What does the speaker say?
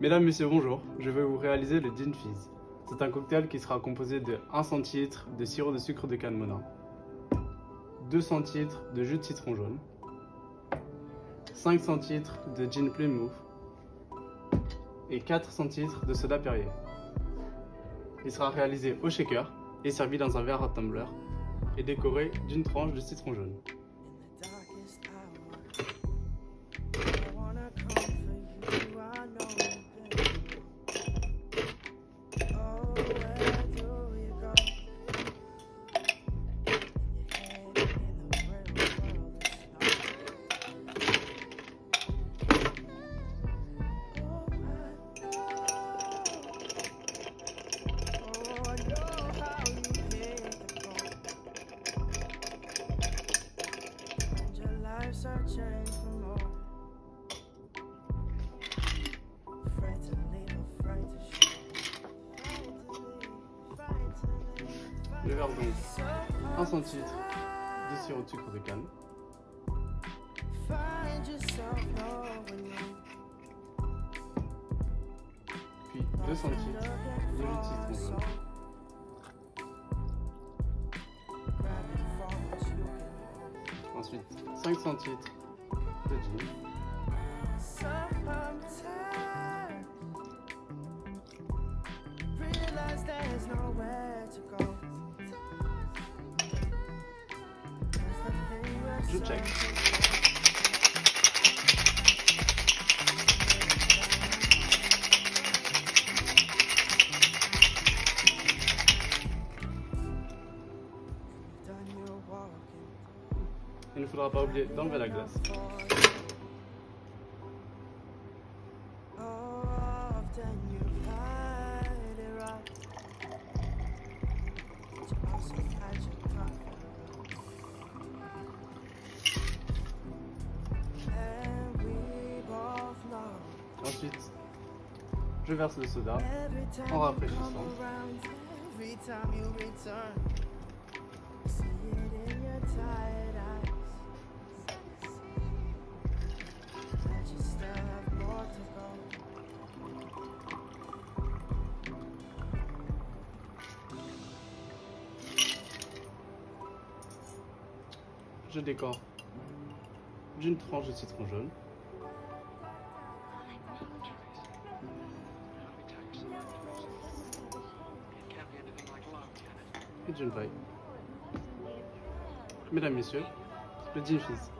Mesdames, Messieurs, bonjour. Je vais vous réaliser le Gin Fizz. C'est un cocktail qui sera composé de 1 centilitre de sirop de sucre de canne monin, 2 centilitres de jus de citron jaune, 5 centilitres de gin Plymouth et 4 centilitres de soda Perrier. Il sera réalisé au shaker et servi dans un verre à tumbler et décoré d'une tranche de citron jaune. Searching for more. Afraid to leave, afraid to show. Afraid to leave, afraid to leave, Le verre donc so 1 centilitre de sirop de sucre de canne, puis 2 centilitres de jus de go. There's the thing we're Je check. Il ne faudra pas oublier d'enlever la glace. Ensuite, je verse le soda en rafraîchissant. Je décore d'une tranche de citron jaune, et d'une paille. Mesdames, Messieurs, le fizz.